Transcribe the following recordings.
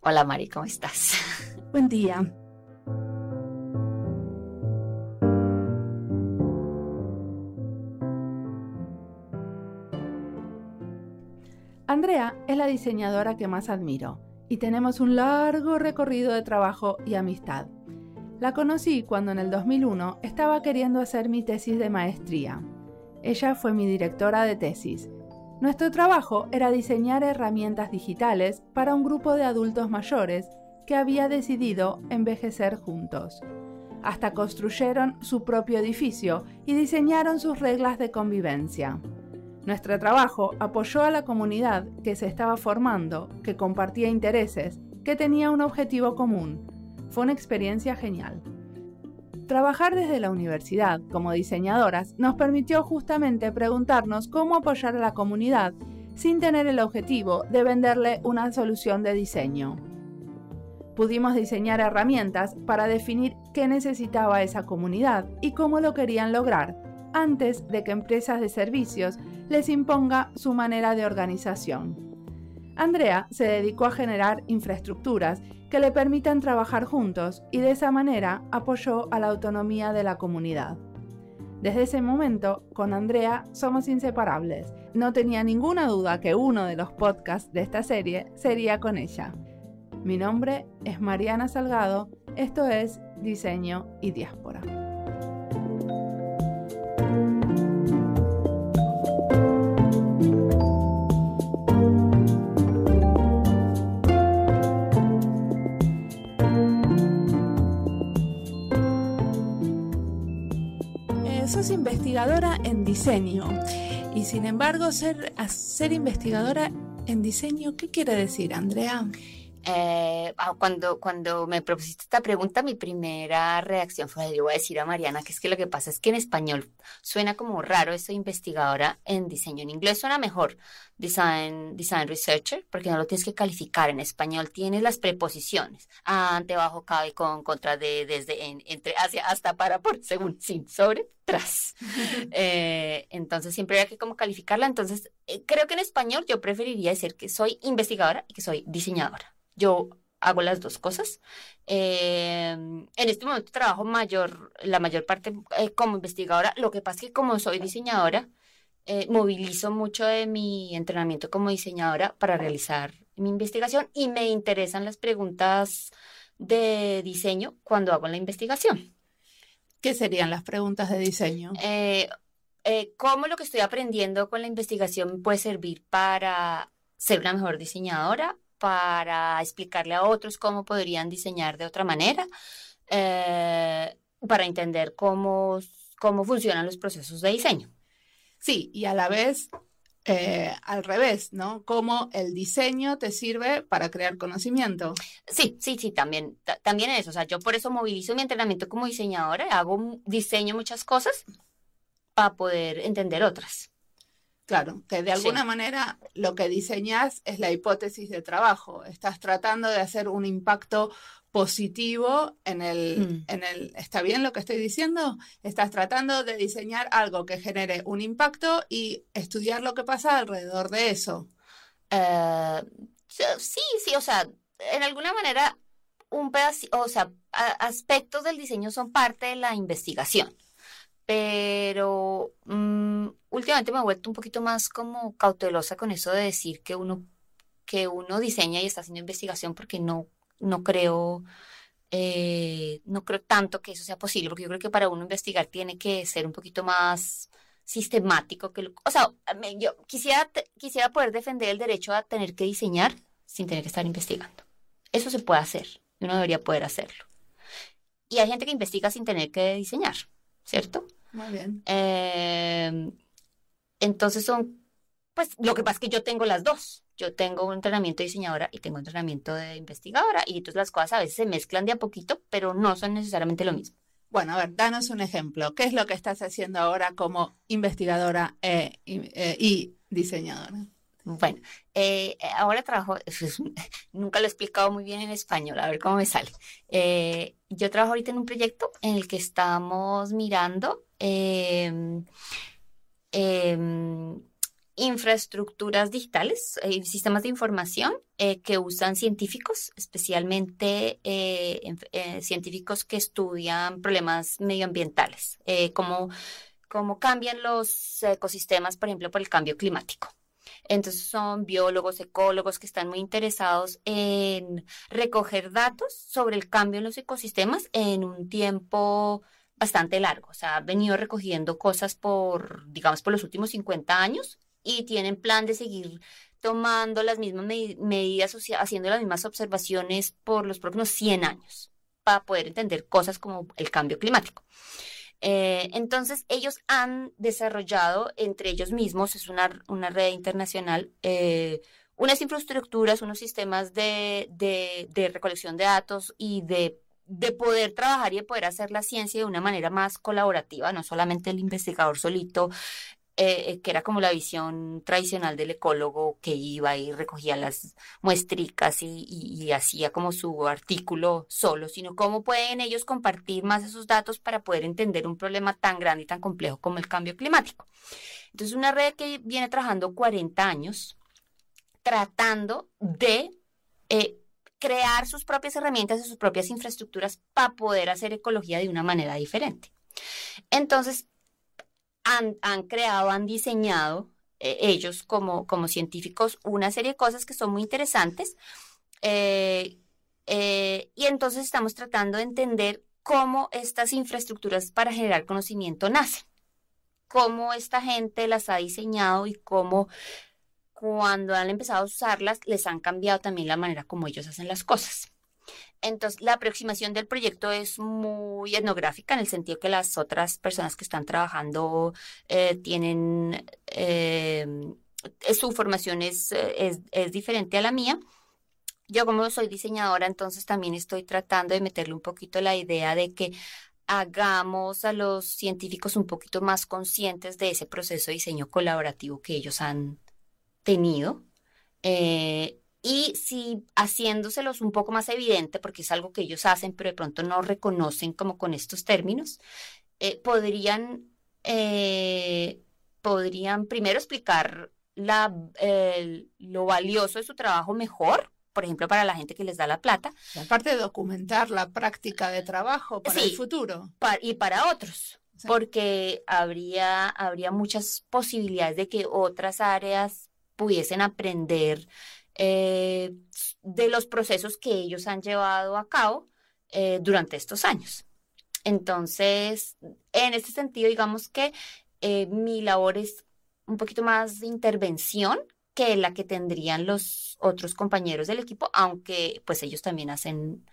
Hola Mari, ¿cómo estás? Buen día. Andrea es la diseñadora que más admiro y tenemos un largo recorrido de trabajo y amistad. La conocí cuando en el 2001 estaba queriendo hacer mi tesis de maestría. Ella fue mi directora de tesis. Nuestro trabajo era diseñar herramientas digitales para un grupo de adultos mayores que había decidido envejecer juntos. Hasta construyeron su propio edificio y diseñaron sus reglas de convivencia. Nuestro trabajo apoyó a la comunidad que se estaba formando, que compartía intereses, que tenía un objetivo común. Fue una experiencia genial. Trabajar desde la universidad como diseñadoras nos permitió justamente preguntarnos cómo apoyar a la comunidad sin tener el objetivo de venderle una solución de diseño. Pudimos diseñar herramientas para definir qué necesitaba esa comunidad y cómo lo querían lograr, antes de que empresas de servicios les imponga su manera de organización. Andrea se dedicó a generar infraestructuras que le permitan trabajar juntos y de esa manera apoyó a la autonomía de la comunidad. Desde ese momento, con Andrea somos inseparables. No tenía ninguna duda que uno de los podcasts de esta serie sería con ella. Mi nombre es Mariana Salgado, esto es Diseño y Diáspora. Sos investigadora en diseño y sin embargo ser, ser investigadora en diseño, ¿qué quiere decir, Andrea? Eh, ah, cuando, cuando me propusiste esta pregunta, mi primera reacción fue, le voy a decir a Mariana que es que lo que pasa es que en español suena como raro eso investigadora en diseño. En inglés suena mejor design, design researcher, porque no lo tienes que calificar. En español tienes las preposiciones, ante, bajo, cabe, con, contra, de, desde, en, entre, hacia, hasta, para, por, según, sin, sobre, tras. Eh, entonces siempre hay que como calificarla. Entonces, eh, creo que en español yo preferiría decir que soy investigadora y que soy diseñadora. Yo hago las dos cosas. Eh, en este momento trabajo mayor, la mayor parte eh, como investigadora. Lo que pasa es que como soy diseñadora, eh, movilizo mucho de mi entrenamiento como diseñadora para realizar mi investigación y me interesan las preguntas de diseño cuando hago la investigación. ¿Qué serían las preguntas de diseño? ¿Cómo lo que estoy aprendiendo con la investigación puede servir para ser una mejor diseñadora para explicarle a otros cómo podrían diseñar de otra manera, eh, para entender cómo, cómo funcionan los procesos de diseño. Sí, y a la vez eh, al revés, ¿no? Cómo el diseño te sirve para crear conocimiento. Sí, sí, sí, también, también eso. O sea, yo por eso movilizo mi entrenamiento como diseñadora, hago diseño muchas cosas para poder entender otras. Claro, que de alguna manera lo que diseñas es la hipótesis de trabajo. Estás tratando de hacer un impacto positivo en el, mm. en el, ¿está bien lo que estoy diciendo? Estás tratando de diseñar algo que genere un impacto y estudiar lo que pasa alrededor de eso. Eh, sí, sí, o sea, en alguna manera, un pedacito, o sea, aspectos del diseño son parte de la investigación pero mm, últimamente me he vuelto un poquito más como cautelosa con eso de decir que uno, que uno diseña y está haciendo investigación porque no, no creo, eh, no creo tanto que eso sea posible, porque yo creo que para uno investigar tiene que ser un poquito más sistemático que o sea, yo quisiera, quisiera poder defender el derecho a tener que diseñar sin tener que estar investigando. Eso se puede hacer, uno debería poder hacerlo. Y hay gente que investiga sin tener que diseñar, ¿cierto? Muy bien. Em, entonces son, pues lo que pasa es que yo tengo las dos. Yo tengo un entrenamiento de diseñadora y tengo un entrenamiento de investigadora y entonces las cosas a veces se mezclan de a poquito, pero no son necesariamente lo mismo. Bueno, a ver, danos un ejemplo. ¿Qué es lo que estás haciendo ahora como investigadora eh, eh, y diseñadora? Bueno, eh, ahora trabajo, nunca lo he explicado muy bien en español, a ver cómo me sale. yo trabajo ahorita en un proyecto en el que estamos mirando Em, em, infraestructuras digitales, eh, sistemas de información eh, que usan científicos, especialmente eh, científicos que estudian problemas medioambientales, como cómo cambian los ecosistemas, por ejemplo, por el cambio climático. Entonces son biólogos, ecólogos que están muy interesados en recoger datos sobre el cambio en los ecosistemas en un tiempo bastante largo. O sea, han venido recogiendo cosas por, digamos, por los últimos 50 años y tienen plan de seguir tomando las mismas medidas, haciendo las mismas observaciones por los próximos 100 años para poder entender cosas como el cambio climático. Eh, entonces, ellos han desarrollado entre ellos mismos, es una, una red internacional, eh, unas infraestructuras, unos sistemas de, de, recolección de datos y de, de poder trabajar y de poder hacer la ciencia de una manera más colaborativa, no solamente el investigador solito eh, eh, que era como la visión tradicional del ecólogo que iba y recogía las muestricas y, hacía como su artículo solo, sino cómo pueden ellos compartir más esos datos para poder entender un problema tan grande y tan complejo como el cambio climático. Entonces, una red que viene trabajando 40 años tratando de eh, crear sus propias herramientas y sus propias infraestructuras para poder hacer ecología de una manera diferente. Entonces, han, creado, han diseñado eh, ellos como, como científicos una serie de cosas que son muy interesantes. Eh, eh, y entonces estamos tratando de entender cómo estas infraestructuras para generar conocimiento nacen, cómo esta gente las ha diseñado y cómo cuando han empezado a usarlas les han cambiado también la manera como ellos hacen las cosas. Entonces, la aproximación del proyecto es muy etnográfica en el sentido que las otras personas que están trabajando eh, tienen, eh, su formación es, es, diferente a la mía. Yo como soy diseñadora, entonces también estoy tratando de meterle un poquito la idea de que hagamos a los científicos un poquito más conscientes de ese proceso de diseño colaborativo que ellos han tenido. Eh, y si haciéndoselos un poco más evidente, porque es algo que ellos hacen, pero de pronto no reconocen como con estos términos, eh, podrían, eh, podrían primero explicar la, lo valioso de su trabajo mejor, por ejemplo, para la gente que les da la plata. aparte de documentar la práctica de trabajo para el futuro. y para otros. Porque habría, habría muchas posibilidades de que otras áreas pudiesen aprender eh, de los procesos que ellos han llevado a cabo eh, durante estos años. Entonces, en este sentido, digamos que eh, mi labor es un poquito más de intervención que la que tendrían los otros compañeros del equipo, aunque pues ellos también hacen,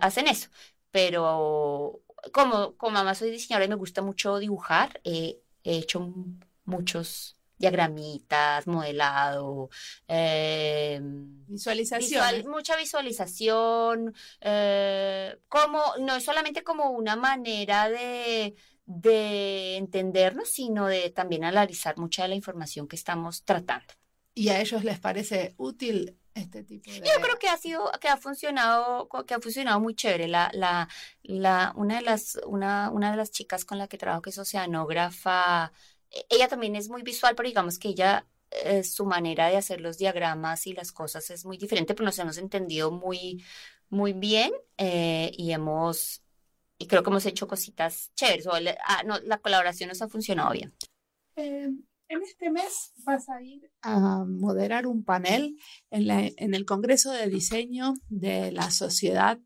hacen eso. Pero como, como soy diseñadora y me gusta mucho dibujar, he hecho muchos diagramitas, modelado, eh, visualización. mucha visualización, eh, como, no es solamente como una manera de, de entendernos, sino de también analizar mucha de la información que estamos tratando. ¿Y a ellos les parece útil este tipo de... Yo creo que ha sido, que ha funcionado, que ha funcionado muy chévere. La, la, la, una de las, una, una de las chicas con la que trabajo, que es oceanógrafa, ella también es muy visual, pero digamos que ella, eh, su manera de hacer los diagramas y las cosas es muy diferente, pero nos hemos entendido muy, muy bien eh, y hemos, y creo que hemos hecho cositas chéveres, o ah, la colaboración nos ha funcionado bien. Em, en este mes vas a ir a moderar un panel en, en el Congreso de Diseño de la Sociedad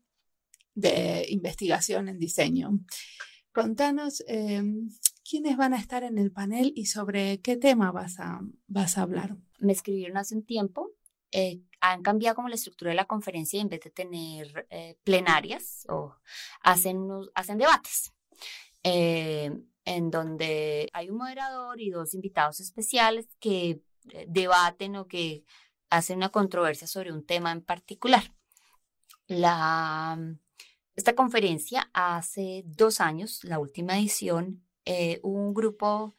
de Investigación en Diseño. Contanos em, quiénes van a estar en el panel y sobre qué tema vas a, vas a hablar. Me escribieron hace un tiempo. Eh, han cambiado como la estructura de la conferencia y en vez de tener eh, plenarias o hacen, hacen debates. Eh, en donde hay un moderador y dos invitados especiales que debaten o que hacen una controversia sobre un tema en particular. La, esta conferencia hace dos años, la última edición, eh, un grupo,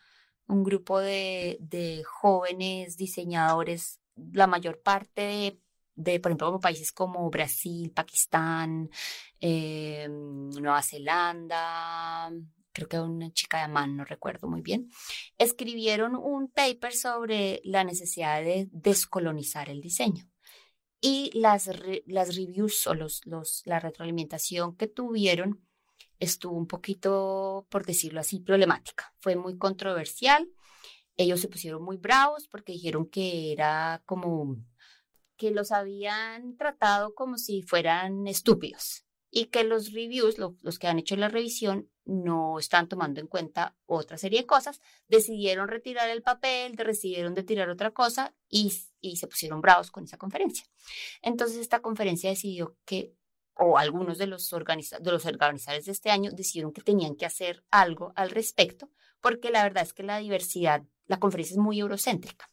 un grupo de, de, jóvenes diseñadores, la mayor parte de, de, por ejemplo, países como Brasil, Pakistán, eh, Nueva Zelanda, creo que una chica de Amán, no recuerdo muy bien, escribieron un paper sobre la necesidad de descolonizar el diseño. Y las, las reviews o los, los, la retroalimentación que tuvieron estuvo un poquito, por decirlo así, problemática. Fue muy controversial. Ellos se pusieron muy bravos porque dijeron que era como que los habían tratado como si fueran estúpidos y que los reviews, los que han hecho la revisión, no están tomando en cuenta otra serie de cosas, decidieron retirar el papel, decidieron de tirar otra cosa y, y se pusieron bravos con esa conferencia. Entonces esta conferencia decidió que, o algunos de los, de los organizadores de este año decidieron que tenían que hacer algo al respecto, porque la verdad es que la diversidad, la conferencia es muy eurocéntrica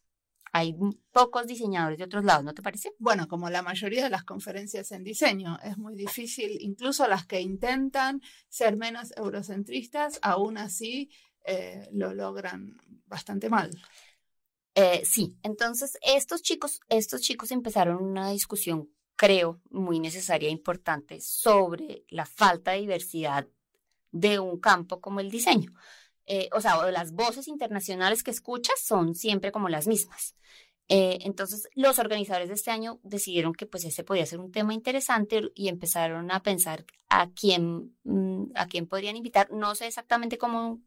hay pocos diseñadores de otros lados, ¿no te parece? Bueno, como la mayoría de las conferencias en diseño, es muy difícil, incluso las que intentan ser menos eurocentristas, aún así eh, lo logran bastante mal. Eh, sí, entonces estos chicos, estos chicos empezaron una discusión, creo, muy necesaria e importante sobre la falta de diversidad de un campo como el diseño. Eh, o sea, las voces internacionales que escuchas son siempre como las mismas. Eh, entonces, los organizadores de este año decidieron que pues ese podía ser un tema interesante y empezaron a pensar a quién, mm, a quién podrían invitar. No sé exactamente cómo,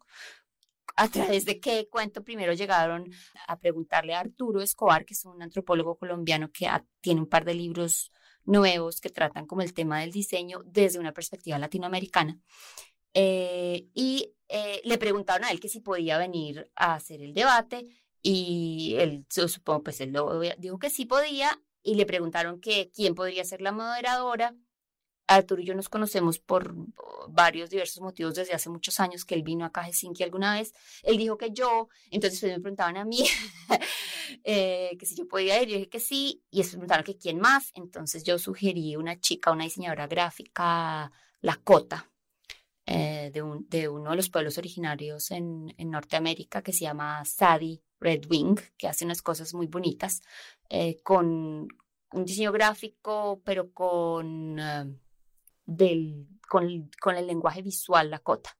a través de qué cuento primero llegaron a preguntarle a Arturo Escobar, que es un antropólogo colombiano que tiene un par de libros nuevos que tratan como el tema del diseño desde una perspectiva latinoamericana. Eh, y eh, le preguntaron a él que si podía venir a hacer el debate y él, supongo, pues él dijo que sí podía y le preguntaron que quién podría ser la moderadora. Arturo y yo nos conocemos por varios diversos motivos desde hace muchos años que él vino acá a Helsinki alguna vez. Él dijo que yo, entonces me preguntaban a mí eh, que si yo podía ir, yo dije que sí, y después me preguntaron que quién más. Entonces yo sugerí una chica, una diseñadora gráfica, la Cota, eh, de, un, de, uno de los pueblos originarios en, en, Norteamérica que se llama Sadie Red Wing, que hace unas cosas muy bonitas, eh, con un diseño gráfico, pero con, eh, del, con, con, el lenguaje visual Lakota.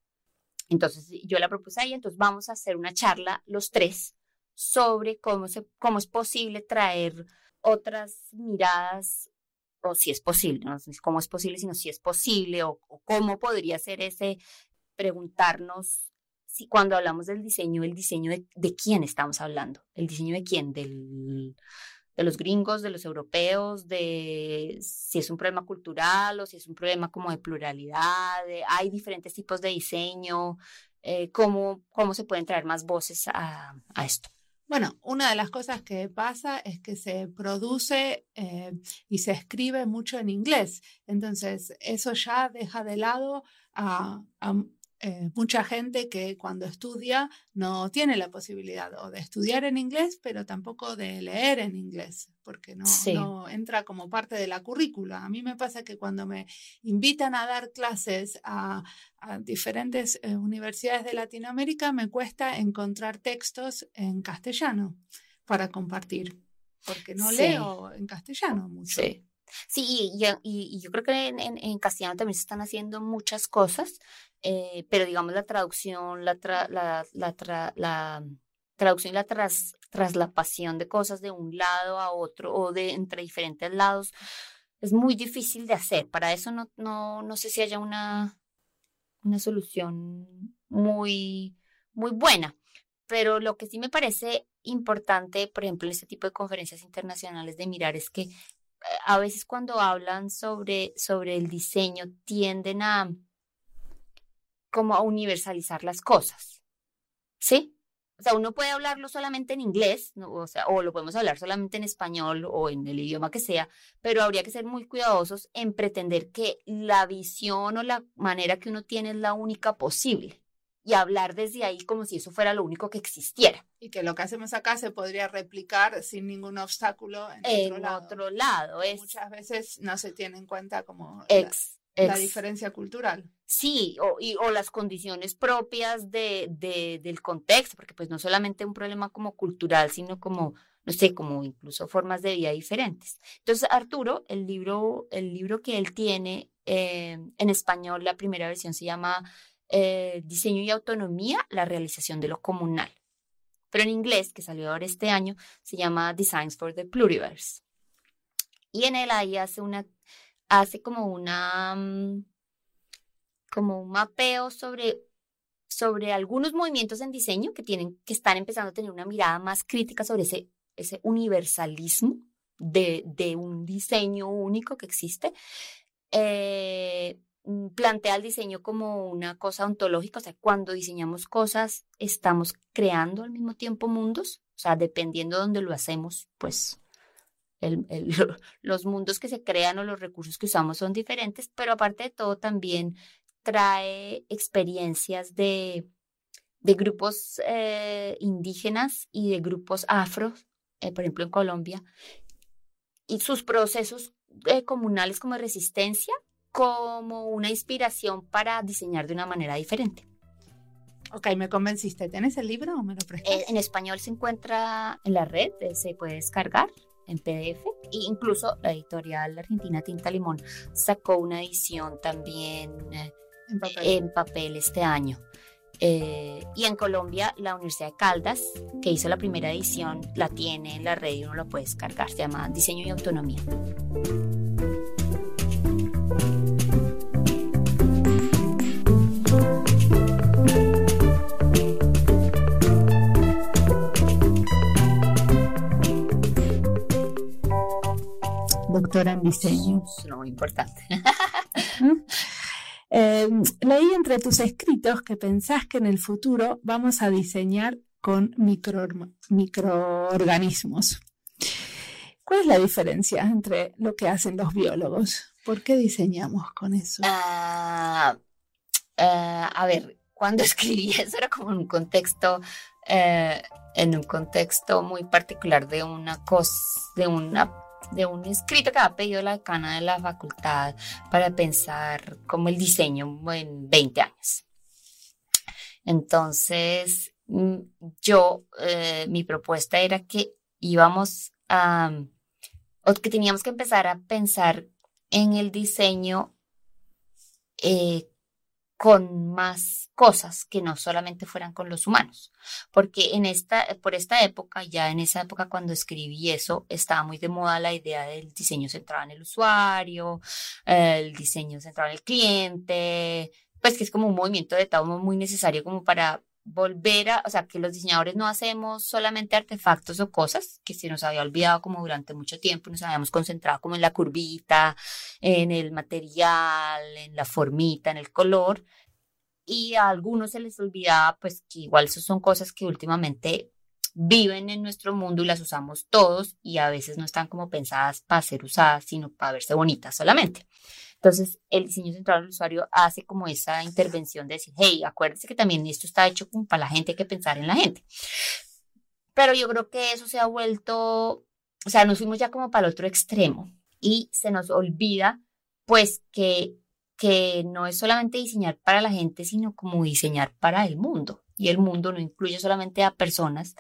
Entonces yo la propuse ahí, entonces vamos a hacer una charla los tres sobre cómo, se, cómo es posible traer otras miradas o si es posible, no sé cómo es posible, sino si es posible o, cómo podría ser ese preguntarnos si cuando hablamos del diseño, el diseño de, quién estamos hablando, el diseño de quién, del, de los gringos, de los europeos, de si es un problema cultural o si es un problema como de pluralidad, hay diferentes tipos de diseño, eh, cómo, cómo se pueden traer más voces a, a esto. Bueno, una de las cosas que pasa es que se produce eh, y se escribe mucho en inglés. Entonces, eso ya deja de lado a, eh, mucha gente que cuando estudia no tiene la posibilidad o de estudiar en inglés, pero tampoco de leer en inglés, porque no, no, entra como parte de la currícula. A mí me pasa que cuando me invitan a dar clases a, diferentes eh, universidades de Latinoamérica, me cuesta encontrar textos en castellano para compartir, porque no leo en castellano mucho. Sí, y, y, yo creo que en, en, castellano también se están haciendo muchas cosas, eh, pero digamos la traducción, la, la, la, traducción y la tras, traslapación de cosas de un lado a otro o de entre diferentes lados es muy difícil de hacer. Para eso no, no, no sé si haya una, una solución muy, muy buena. Pero lo que sí me parece importante, por ejemplo, en este tipo de conferencias internacionales de mirar es que a veces cuando hablan sobre, sobre el diseño tienden a como a universalizar las cosas. ¿Sí? O sea, uno puede hablarlo solamente en inglés, o, sea, o lo podemos hablar solamente en español o en el idioma que sea, pero habría que ser muy cuidadosos en pretender que la visión o la manera que uno tiene es la única posible y hablar desde ahí como si eso fuera lo único que existiera. Y que lo que hacemos acá se podría replicar sin ningún obstáculo en, otro lado. Muchas veces no se tiene en cuenta como la, diferencia cultural. Sí, o, y, o las condiciones propias de, de, del contexto, porque pues no solamente un problema como cultural, sino como, no sé, como incluso formas de vida diferentes. Entonces, Arturo, el libro, el libro que él tiene eh, en español, la primera versión se llama eh, diseño y autonomía, la realización de lo comunal. Pero en inglés, que salió ahora este año, se llama Designs for the Pluriverse. Y en él ahí hace una, hace como una, mm, como un mapeo sobre, sobre algunos movimientos en diseño que tienen, que están empezando a tener una mirada más crítica sobre ese, ese universalismo de, de un diseño único que existe. Eh, Mm, plantea el diseño como una cosa ontológica, o sea, cuando diseñamos cosas, estamos creando al mismo tiempo mundos, o sea, dependiendo de dónde lo hacemos, pues el, el, los mundos que se crean o los recursos que usamos son diferentes, pero aparte de todo también trae experiencias de, de grupos eh, indígenas y de grupos afro, eh, por ejemplo en Colombia, y sus procesos eh, comunales como resistencia como una inspiración para diseñar de una manera diferente. Ok, me convenciste. ¿Tienes el libro o me lo prestas? Eh, en español se encuentra en la red, eh, se puede descargar en PDF e incluso la editorial argentina Tinta Limón sacó una edición también eh, en, papel. este año. y en Colombia, la Universidad de Caldas, que hizo la primera edición, la tiene en la red y uno lo puede descargar. Se llama Diseño y Autonomía. doctora en diseño. No, importante. Em, leí entre tus escritos que pensás que en el futuro vamos a diseñar con micro, microorganismos. ¿Cuál es la diferencia entre lo que hacen los biólogos? ¿Por qué diseñamos con eso? Ah, ah, a ver, cuando escribí eso era como en un contexto, eh, en un contexto muy particular de una cosa, de una de un escrito que ha pedido la decana de la facultad para pensar como el diseño en 20 años. Entonces, mm, yo, eh, mi propuesta era que íbamos a, o que teníamos que empezar a pensar en el diseño eh, con más cosas que no solamente fueran con los humanos. Porque en esta, por esta época, ya en esa época cuando escribí eso, estaba muy de moda la idea del diseño centrado en el usuario, el diseño centrado en el cliente, pues que es como un movimiento de Estado muy necesario como para volver a, o sea, que los diseñadores no hacemos solamente artefactos o cosas que se nos había olvidado como durante mucho tiempo, nos habíamos concentrado como en la curvita, en el material, en la formita, en el color, y a algunos se les olvidaba pues que igual son cosas que últimamente viven en nuestro mundo y las usamos todos y a veces no están como pensadas para ser usadas, sino para verse bonitas solamente. Entonces, el diseño central del usuario hace como esa intervención de decir, hey, acuérdense que también esto está hecho para la gente, hay que pensar en la gente. Pero yo creo que eso se ha vuelto, o sea, nos fuimos ya como para el otro extremo y se nos olvida, pues, que, que no es solamente diseñar para la gente, sino como diseñar para el mundo. Y el mundo no incluye solamente a personas,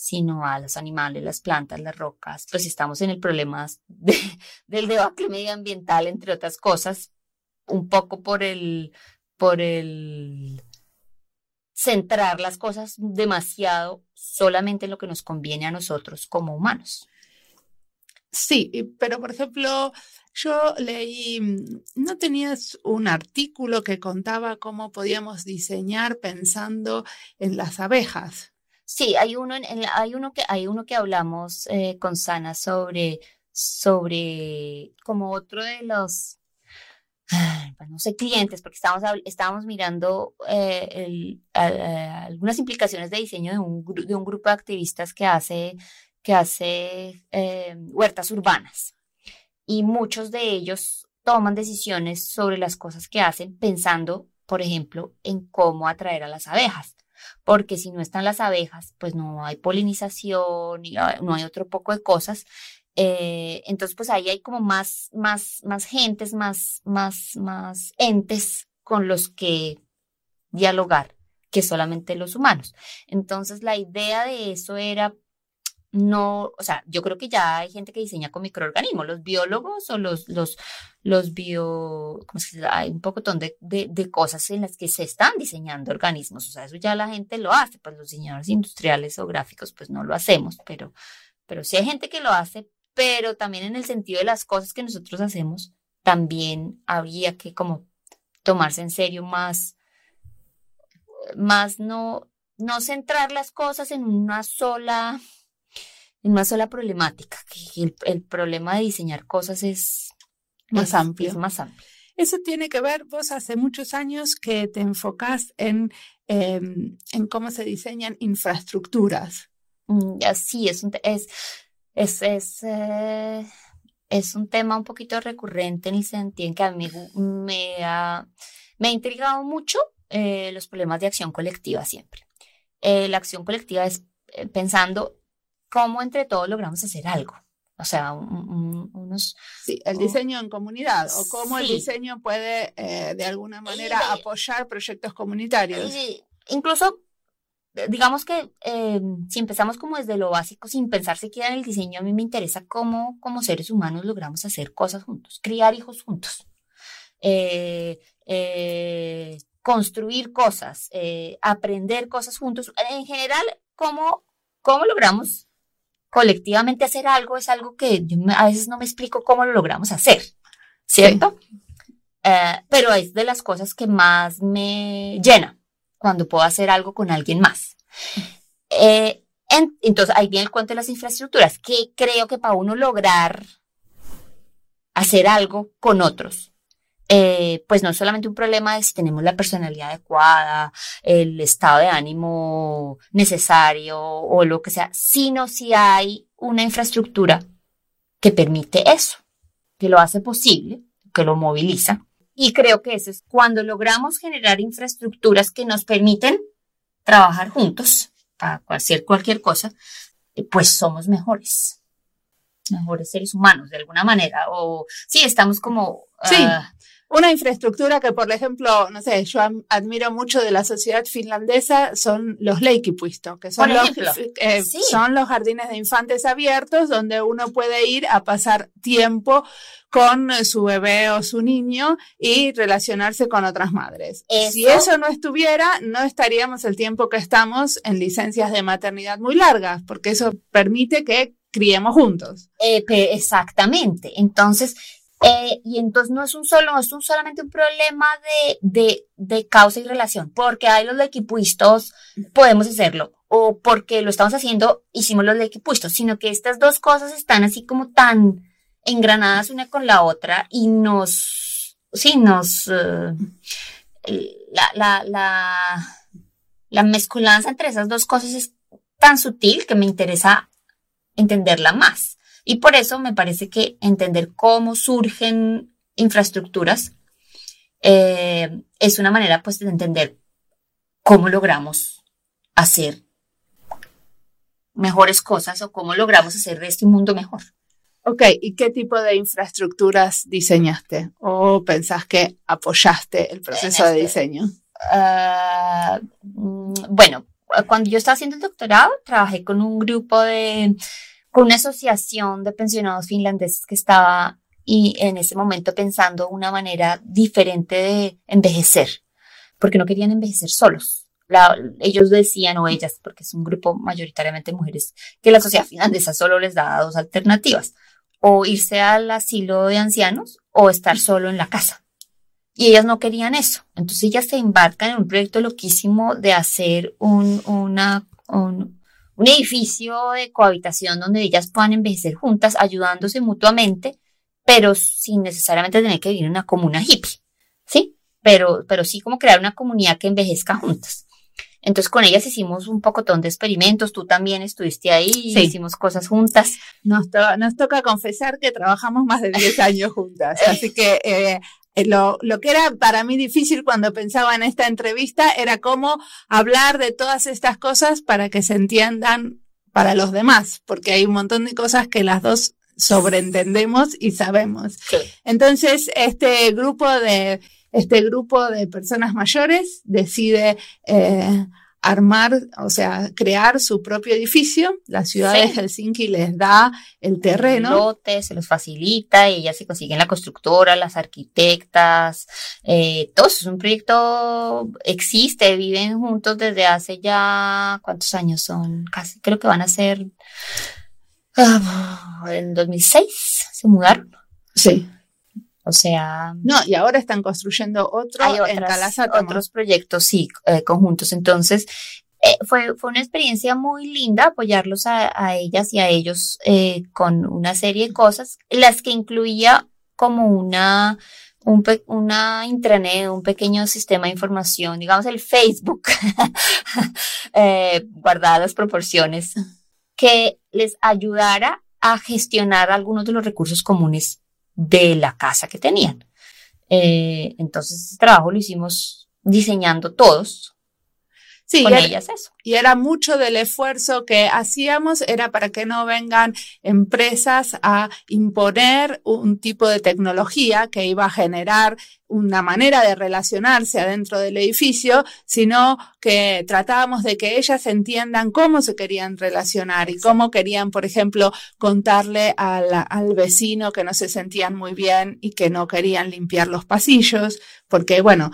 sino a los animales, las plantas, las rocas, pues estamos en el problema del debate medioambiental, entre otras cosas, un poco por el, por el centrar las cosas demasiado solamente en lo que nos conviene a nosotros como humanos. Sí, pero por ejemplo, yo leí, ¿no tenías un artículo que contaba cómo podíamos diseñar pensando en las abejas? Sí, hay uno, en, hay uno, que, hay uno que hablamos eh, con Sana sobre, sobre como otro de los, pues no sé, clientes, porque estábamos, mirando eh, algunas implicaciones de diseño de un, grupo de activistas que hace, que hace eh, huertas urbanas. Y muchos de ellos toman decisiones sobre las cosas que hacen pensando, por ejemplo, en cómo atraer a las abejas porque si no están las abejas, pues no hay polinización, y no hay otro poco de cosas. Eh, entonces, pues ahí hay como más, más, más gentes, más, más, más entes con los que dialogar que solamente los humanos. Entonces, la idea de eso era no, o sea, yo creo que ya hay gente que diseña con microorganismos, los biólogos o los, los, los bio, ¿cómo se dice? Hay un poco de, de, de, cosas en las que se están diseñando organismos, o sea, eso ya la gente lo hace, pues los diseñadores industriales o gráficos pues no lo hacemos, pero, pero sí hay gente que lo hace, pero también en el sentido de las cosas que nosotros hacemos, también habría que como tomarse en serio más, más no, no centrar las cosas en una sola en una sola problemática, que el, problema de diseñar cosas es más amplio. Es más amplio. Eso tiene que ver, vos hace muchos años que te enfocás en, em, en cómo se diseñan infraestructuras. Mm, sí, es un, es, es, es, eh, es un tema un poquito recurrente en el sentido en que a mí me ha, me ha intrigado mucho eh, los problemas de acción colectiva siempre. Eh, la acción colectiva es pensando cómo entre todos logramos hacer algo. O sea, unos... Sí, el diseño en comunidad o cómo el diseño puede eh, de alguna manera apoyar proyectos comunitarios. incluso, eh, digamos que eh, si empezamos como desde lo básico, sin pensar siquiera en el diseño, a mí me interesa cómo como seres humanos logramos hacer cosas juntos, criar hijos juntos, construir cosas, aprender cosas juntos. En general, cómo, cómo logramos colectivamente hacer algo es algo que yo a veces no me explico cómo lo logramos hacer, ¿cierto? Eh, pero es de las cosas que más me llena cuando puedo hacer algo con alguien más. Eh, entonces, ahí viene el cuento de las infraestructuras, que creo que para uno lograr hacer algo con otros, eh, pues no es solamente un problema de si tenemos la personalidad adecuada, el estado de ánimo necesario o lo que sea, sino si hay una infraestructura que permite eso, que lo hace posible, que lo moviliza. Y creo que eso es cuando logramos generar infraestructuras que nos permiten trabajar juntos para hacer cualquier cosa, pues somos mejores, mejores seres humanos de alguna manera. O sí, estamos como... Sí. Ah, una infraestructura que, por ejemplo, no sé, yo admiro mucho de la sociedad finlandesa son los leikipuistos, que son los, eh, son los jardines de infantes abiertos donde uno puede ir a pasar tiempo con su bebé o su niño y relacionarse con otras madres. Si eso no estuviera, no estaríamos el tiempo que estamos en licencias de maternidad muy largas, porque eso permite que criemos juntos. Eh, exactamente. Entonces, eh, y entonces no es un solo, no es un solamente un problema de, de, de causa y relación, porque hay los lequipuistos, podemos hacerlo, o porque lo estamos haciendo, hicimos los lequipuistos, sino que estas dos cosas están así como tan engranadas una con la otra y nos, sí, nos, uh, la, la, la, la mezcolanza entre esas dos cosas es tan sutil que me interesa entenderla más. Y por eso me parece que entender cómo surgen infraestructuras eh, es una manera pues de entender cómo logramos hacer mejores cosas o cómo logramos hacer de este mundo mejor. Ok, ¿y qué tipo de infraestructuras diseñaste o pensás que apoyaste el proceso de diseño? Ah, mm, bueno, cuando yo estaba haciendo el doctorado, trabajé con un grupo de con una asociación de pensionados finlandeses que estaba y en ese momento pensando una manera diferente de envejecer, porque no querían envejecer solos. ellos decían, o ellas, porque es un grupo mayoritariamente mujeres, que la sociedad finlandesa solo les da dos alternativas, o irse al asilo de ancianos o estar solo en la casa. Y ellas no querían eso. Entonces ellas se embarcan en un proyecto loquísimo de hacer un, una, un, un edificio de cohabitación donde ellas puedan envejecer juntas, ayudándose mutuamente, pero sin necesariamente tener que vivir en una comuna hippie, ¿sí? Pero, pero sí como crear una comunidad que envejezca juntas. Entonces con ellas hicimos un pocotón de experimentos, tú también estuviste ahí, hicimos cosas juntas. Nos, nos toca confesar que trabajamos más de 10 años juntas, así que eh, lo, lo, que era para mí difícil cuando pensaba en esta entrevista era cómo hablar de todas estas cosas para que se entiendan para los demás, porque hay un montón de cosas que las dos sobreentendemos y sabemos. Entonces, este grupo de, este grupo de personas mayores decide eh, armar, o sea, crear su propio edificio. La ciudad de Helsinki les da el terreno. lote, se los facilita y ellas se consiguen la constructora, las arquitectas, eh, todo eso es un proyecto, existe, viven juntos desde hace ya, ¿cuántos años son? Casi, creo que van a ser, ah, en 2006 se mudaron. Sí. O sea. No, y ahora están construyendo otro hay en Otros proyectos, sí, eh, conjuntos. Entonces, eh, fue, fue una experiencia muy linda apoyarlos a, ellas y a ellos eh, con una serie de cosas, las que incluía como una, un una intranet, un pequeño sistema de información, digamos el Facebook, guardadas las proporciones, que les ayudara a gestionar algunos de los recursos comunes de la casa que tenían. Eh, entonces, ese trabajo lo hicimos diseñando todos. Sí, con ellas eso. Y era mucho del esfuerzo que hacíamos, era para que no vengan empresas a imponer un tipo de tecnología que iba a generar una manera de relacionarse adentro del edificio, sino que tratábamos de que ellas entiendan cómo se querían relacionar y cómo querían, por ejemplo, contarle al, al vecino que no se sentían muy bien y que no querían limpiar los pasillos, porque, bueno,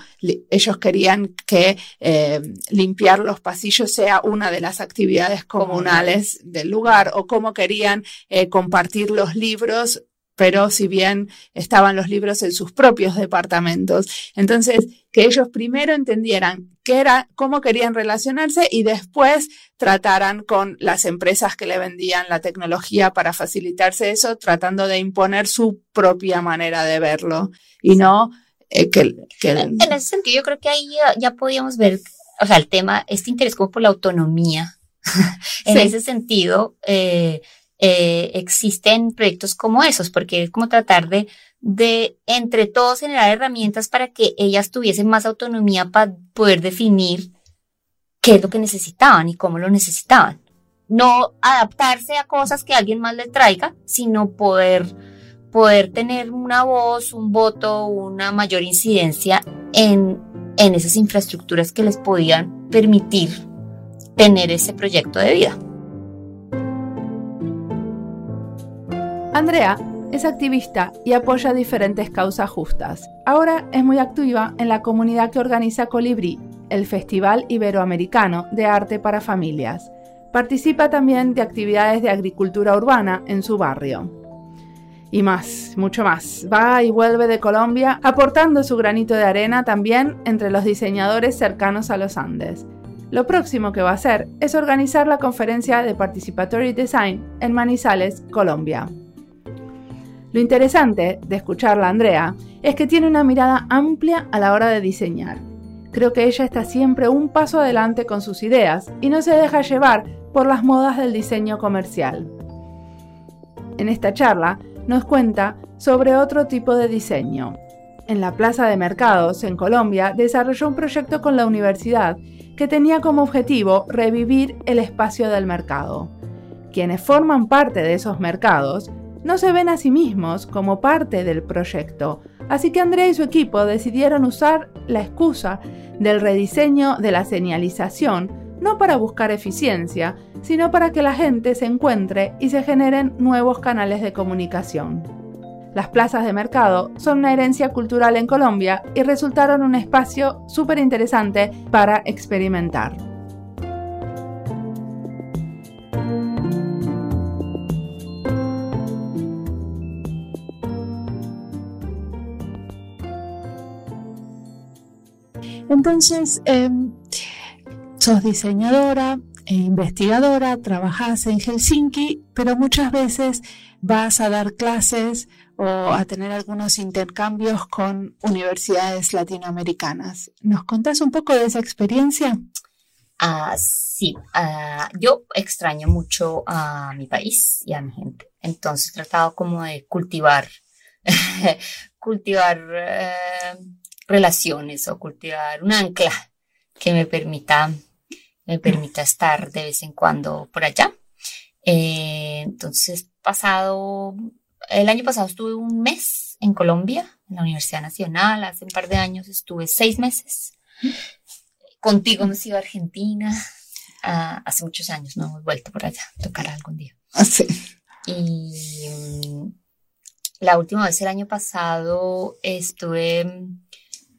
ellos querían que eh, limpiar los pasillos sea una de las actividades comunales del lugar o cómo querían eh, compartir los libros pero si bien estaban los libros en sus propios departamentos. Entonces, que ellos primero entendieran qué era, cómo querían relacionarse y después trataran con las empresas que le vendían la tecnología para facilitarse eso, tratando de imponer su propia manera de verlo y no eh, que, En ese sentido, yo creo que ahí ya, podíamos ver, o sea, el tema, este interés como por la autonomía. en ese sentido, eh, eh, existen proyectos como esos, porque es como tratar de, de entre todos generar herramientas para que ellas tuviesen más autonomía para poder definir qué es lo que necesitaban y cómo lo necesitaban. No adaptarse a cosas que alguien más le traiga, sino poder, poder tener una voz, un voto, una mayor incidencia en, en esas infraestructuras que les podían permitir tener ese proyecto de vida. Andrea es activista y apoya diferentes causas justas. Ahora es muy activa en la comunidad que organiza Colibrí, el Festival Iberoamericano de Arte para Familias. Participa también de actividades de agricultura urbana en su barrio. Y más, mucho más. Va y vuelve de Colombia aportando su granito de arena también entre los diseñadores cercanos a los Andes. Lo próximo que va a hacer es organizar la conferencia de Participatory Design en Manizales, Colombia. Lo interesante de escucharla a Andrea es que tiene una mirada amplia a la hora de diseñar. Creo que ella está siempre un paso adelante con sus ideas y no se deja llevar por las modas del diseño comercial. En esta charla nos cuenta sobre otro tipo de diseño. En la Plaza de Mercados, en Colombia, desarrolló un proyecto con la universidad que tenía como objetivo revivir el espacio del mercado. Quienes forman parte de esos mercados no se ven a sí mismos como parte del proyecto, así que Andrea y su equipo decidieron usar la excusa del rediseño de la señalización no para buscar eficiencia, sino para que la gente se encuentre y se generen nuevos canales de comunicación. Las plazas de mercado son una herencia cultural en Colombia y resultaron un espacio súper interesante para experimentar. Entonces, em, sos diseñadora e investigadora, trabajas en Helsinki, pero muchas veces vas a dar clases o a tener algunos intercambios con universidades latinoamericanas. ¿Nos contás un poco de esa experiencia? Ah, sí, ah, yo extraño mucho a mi país y a mi gente. Entonces he tratado como de cultivar, cultivar eh, relaciones o cultivar un ancla que me permita, me permita estar de vez en cuando por allá. Eh, entonces, pasado, el año pasado estuve un mes en Colombia, en la Universidad Nacional, hace un par de años estuve seis meses. contigo hemos ido a Argentina ah, hace muchos años, no hemos vuelto por allá, tocar algún día. Ah, sí. Y mm, la última vez el año pasado estuve,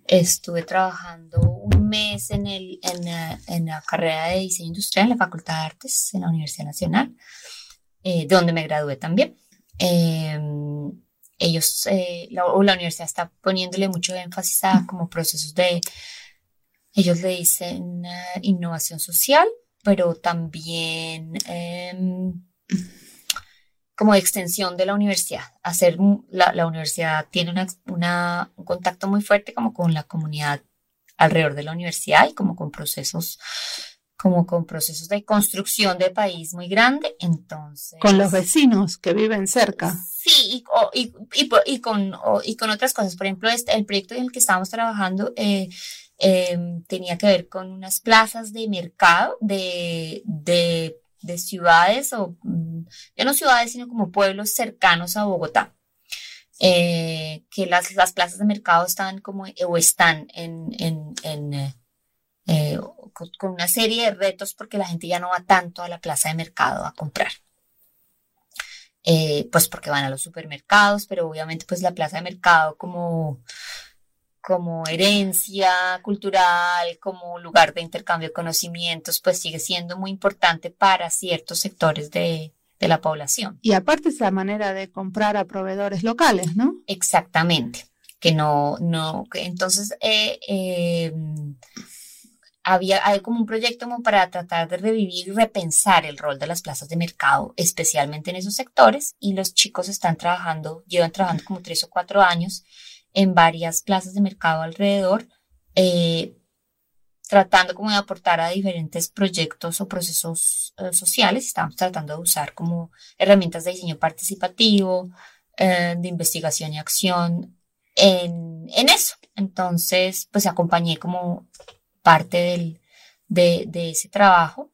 estuve trabajando un mes en, el, en, la, en la carrera de diseño industrial en la Facultad de Artes en la Universidad Nacional, eh, donde me gradué también. Em, ellos, eh, la, la, universidad está poniéndole mucho énfasis a como procesos de, ellos le dicen uh, innovación social, pero también eh, como extensión de la universidad. Hacer la, la universidad tiene una, una, un contacto muy fuerte como con la comunidad alrededor de la universidad y como con procesos como con procesos de construcción de país muy grande, entonces... Con los vecinos que viven cerca. Sí, y, y, y, y con, y con otras cosas. Por ejemplo, este, el proyecto en el que estábamos trabajando eh, eh, tenía que ver con unas plazas de mercado de, de, de ciudades, o mm, ya no ciudades, sino como pueblos cercanos a Bogotá. Eh, que las, las plazas de mercado están como, o están en, en, en eh, con una serie de retos porque la gente ya no va tanto a la plaza de mercado a comprar. Eh, pues porque van a los supermercados, pero obviamente pues la plaza de mercado como, como herencia cultural, como lugar de intercambio de conocimientos, pues sigue siendo muy importante para ciertos sectores de, de la población. Y aparte es la manera de comprar a proveedores locales, ¿no? Exactamente, que no, no, que entonces eh, eh, había hay como un proyecto como para tratar de revivir y repensar el rol de las plazas de mercado, especialmente en esos sectores, y los chicos están trabajando, llevan trabajando como tres o cuatro años en varias plazas de mercado alrededor, eh, tratando como de aportar a diferentes proyectos o procesos eh, sociales. Estamos tratando de usar como herramientas de diseño participativo, eh, de investigación y acción en, en eso. Entonces, pues acompañé como parte del, de, de ese trabajo.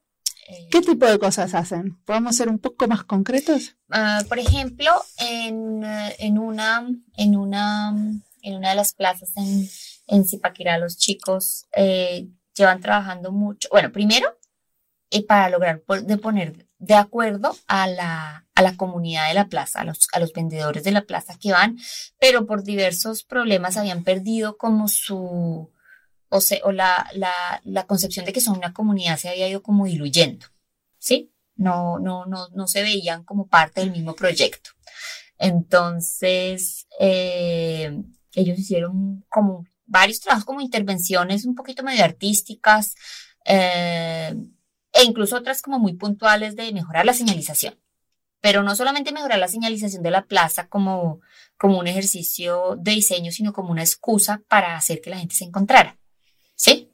Eh, ¿Qué tipo de cosas hacen? ¿Podemos ser un poco más concretos? Uh, por ejemplo, en, en, una, en, una, en una de las plazas en, en Zipaquirá, los chicos eh, llevan trabajando mucho. Bueno, primero, eh, para lograr de poner de acuerdo a la, a la comunidad de la plaza, a los, a los vendedores de la plaza que van, pero por diversos problemas habían perdido como su, o, se, o la, la, la, concepción de que son una comunidad se había ido como diluyendo, ¿sí? No, no, no, no se veían como parte del mismo proyecto. Entonces, eh, ellos hicieron como varios trabajos como intervenciones un poquito medio artísticas eh, e incluso otras como muy puntuales de mejorar la señalización. Pero no solamente mejorar la señalización de la plaza como, como un ejercicio de diseño, sino como una excusa para hacer que la gente se encontrara. ¿sí?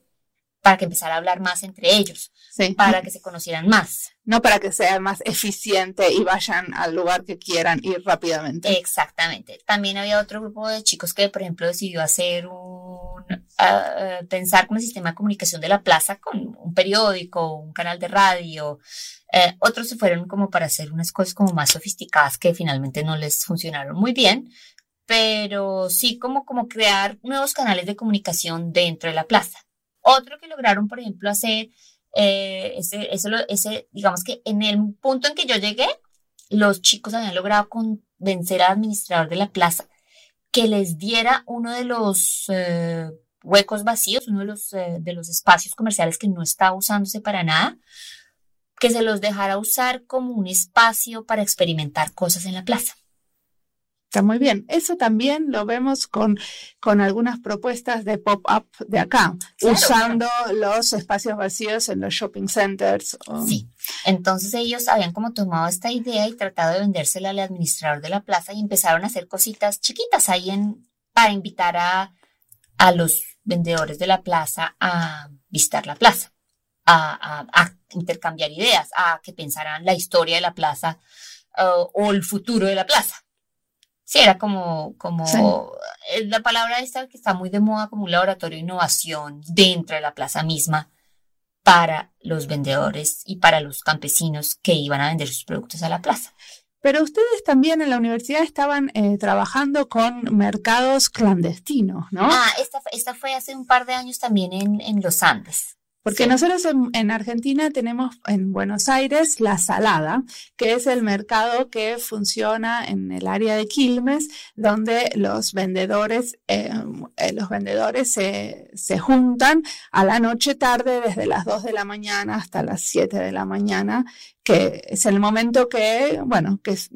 Para que empezara a hablar más entre ellos, sí. para que se conocieran más. No para que sea más eficiente y vayan al lugar que quieran ir rápidamente. Exactamente. También había otro grupo de chicos que, por ejemplo, decidió hacer un, uh, pensar con el sistema de comunicación de la plaza con un periódico, un canal de radio. Eh, otros se fueron como para hacer unas cosas como más sofisticadas que finalmente no les funcionaron muy bien, pero sí como, como crear nuevos canales de comunicación dentro de la plaza. Otro que lograron, por ejemplo, hacer, eh, ese, ese, ese, digamos que en el punto en que yo llegué, los chicos habían logrado convencer al administrador de la plaza que les diera uno de los eh, huecos vacíos, uno de los, eh, de los espacios comerciales que no estaba usándose para nada, que se los dejara usar como un espacio para experimentar cosas en la plaza. Está muy bien. Eso también lo vemos con, con algunas propuestas de pop-up de acá, claro, usando claro. los espacios vacíos en los shopping centers. O... Sí. Entonces ellos habían como tomado esta idea y tratado de vendérsela al administrador de la plaza y empezaron a hacer cositas chiquitas ahí en, para invitar a, a los vendedores de la plaza a visitar la plaza, a, a, a intercambiar ideas, a que pensaran la historia de la plaza uh, o el futuro de la plaza sí, era como, como sí. la palabra esta que está muy de moda como un laboratorio de innovación dentro de la plaza misma para los vendedores y para los campesinos que iban a vender sus productos a la plaza. Pero ustedes también en la universidad estaban eh, trabajando con mercados clandestinos, ¿no? Ah, esta, esta fue hace un par de años también en, en los Andes. Porque nosotros en, Argentina tenemos en Buenos Aires la Salada, que es el mercado que funciona en el área de Quilmes, donde los vendedores, eh, eh, los vendedores se, se, juntan a la noche tarde, desde las 2 de la mañana hasta las 7 de la mañana, que es el momento que, bueno, que es,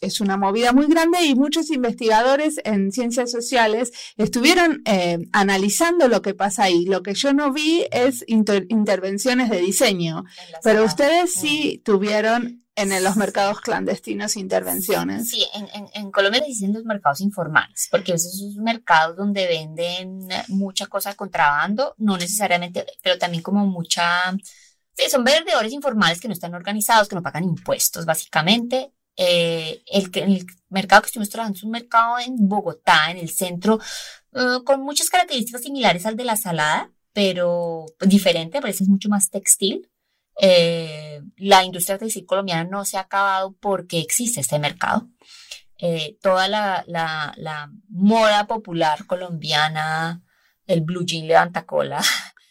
es, una movida muy grande y muchos investigadores en ciencias sociales estuvieron eh, analizando lo que pasa ahí. Lo que yo no vi es intervenciones de diseño, pero ustedes sí tuvieron en los mercados clandestinos intervenciones. Sí, en, en, en Colombia les dicen los mercados informales, porque esos son mercados donde venden mucha cosa de contrabando, no necesariamente, pero también como mucha Sí, son vendedores informales que no están organizados, que no pagan impuestos, básicamente. Eh, el, el mercado que estuvimos trabajando es un mercado en Bogotá, en el centro, eh, con muchas características similares al de la salada, pero diferente, parece es mucho más textil. Eh, la industria textil colombiana no se ha acabado porque existe este mercado. toda la, la, la, moda popular colombiana, el blue jean levanta cola,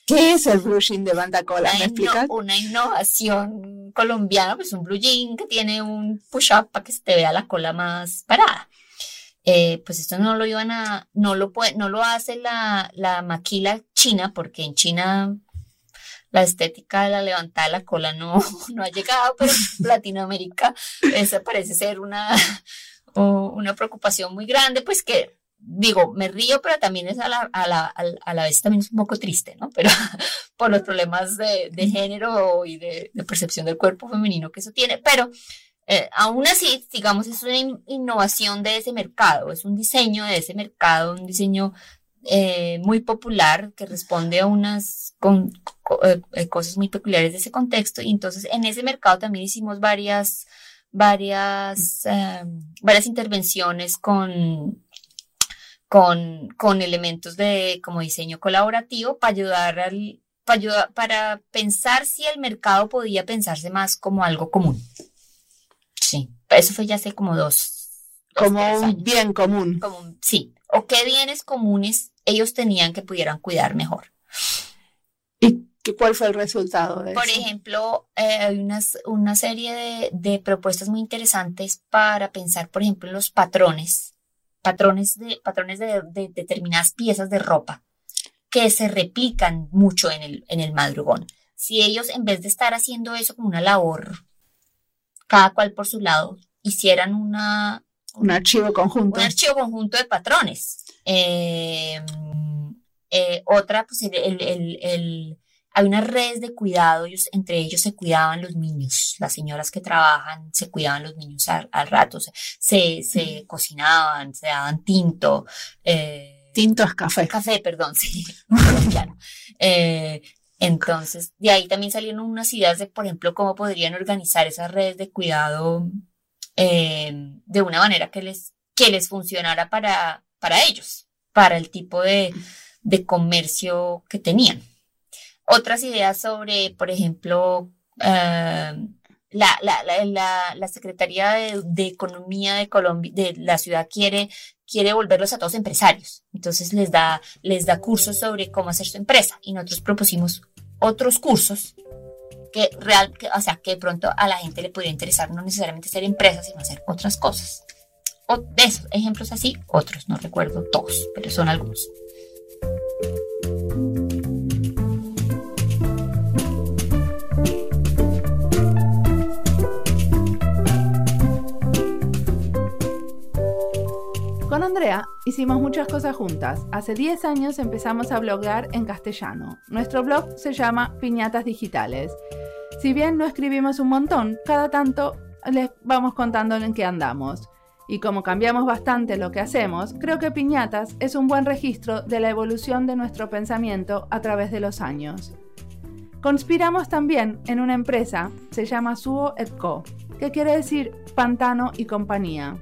¿Qué es el blue jean de banda cola? ¿Me explicas? una innovación colombiana, pues un blue jean que tiene un push-up para que se te vea la cola más parada. Eh, pues esto no lo iban a, no lo puede, no lo hace la, la maquila china, porque en China la estética de la levantada de la cola no, no ha llegado, pero en Latinoamérica esa parece ser una, una preocupación muy grande, pues que digo, me río, pero también es a la, a la, a la vez también es un poco triste, ¿no? Pero por los problemas de, de género y de, de, percepción del cuerpo femenino que eso tiene, pero eh, aún así, digamos, es una innovación de ese mercado, es un diseño de ese mercado, un diseño eh, muy popular que responde a unas con, eh, cosas muy peculiares de ese contexto. Y entonces en ese mercado también hicimos varias, varias, varias intervenciones con con, con elementos de como diseño colaborativo para ayudar al, para, ayudar, para pensar si el mercado podía pensarse más como algo común. Sí, eso fue ya hace como dos. como un bien común. Como, sí, o qué bienes comunes ellos tenían que pudieran cuidar mejor. ¿Y cuál fue el resultado de Por ejemplo, eh, hay unas, una serie de, de propuestas muy interesantes para pensar, por ejemplo, en los patrones patrones de, patrones de, determinadas piezas de ropa que se replican mucho en el, en el madrugón. Si ellos, en vez de estar haciendo eso como una labor, cada cual por su lado, hicieran una, un archivo conjunto. Un archivo conjunto de patrones. Eh, eh, otra, pues el, el, hay unas redes de cuidado, ellos, entre ellos se cuidaban los niños, las señoras que trabajan se cuidaban los niños al, rato, se, se, cocinaban, se daban tinto. Eh, tinto es café. Café, perdón, sí, eh, entonces, de ahí también salieron unas ideas de, por ejemplo, cómo podrían organizar esas redes de cuidado eh, de una manera que les, que les funcionara para, para ellos, para el tipo de, de comercio que tenían. Otras ideas sobre, por ejemplo, eh, la, la, la, la, Secretaría de, Economía de Colombia, de la ciudad quiere, quiere volverlos a todos empresarios. Entonces les da, les da cursos sobre cómo hacer su empresa. Y nosotros propusimos otros cursos que real, o sea, que de pronto a la gente le podría interesar no necesariamente hacer empresas, sino hacer otras cosas. O de esos ejemplos así, otros, no recuerdo todos, pero son algunos. Con Andrea hicimos muchas cosas juntas. Hace 10 años empezamos a blogar en castellano. Nuestro blog se llama Piñatas Digitales. Si bien no escribimos un montón, cada tanto les vamos contando en qué andamos. Y como cambiamos bastante lo que hacemos, creo que Piñatas es un buen registro de la evolución de nuestro pensamiento a través de los años. Conspiramos también en una empresa, se llama Suo Co, que quiere decir pantano y compañía.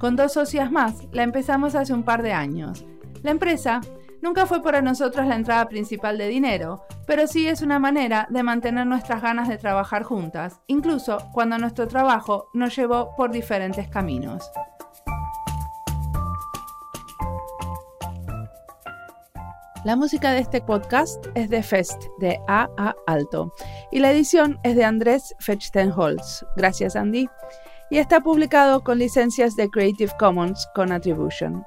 Con dos socias más, la empezamos hace un par de años. La empresa nunca fue para nosotros la entrada principal de dinero, pero sí es una manera de mantener nuestras ganas de trabajar juntas, incluso cuando nuestro trabajo nos llevó por diferentes caminos. La música de este podcast es de Fest, de A a Alto, y la edición es de Andrés Fechtenholz. Gracias, Andy. Y está publicado con licencias de Creative Commons con Attribution.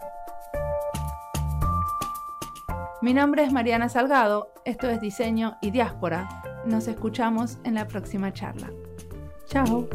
Mi nombre es Mariana Salgado, esto es Diseño y Diáspora. Nos escuchamos en la próxima charla. Chao.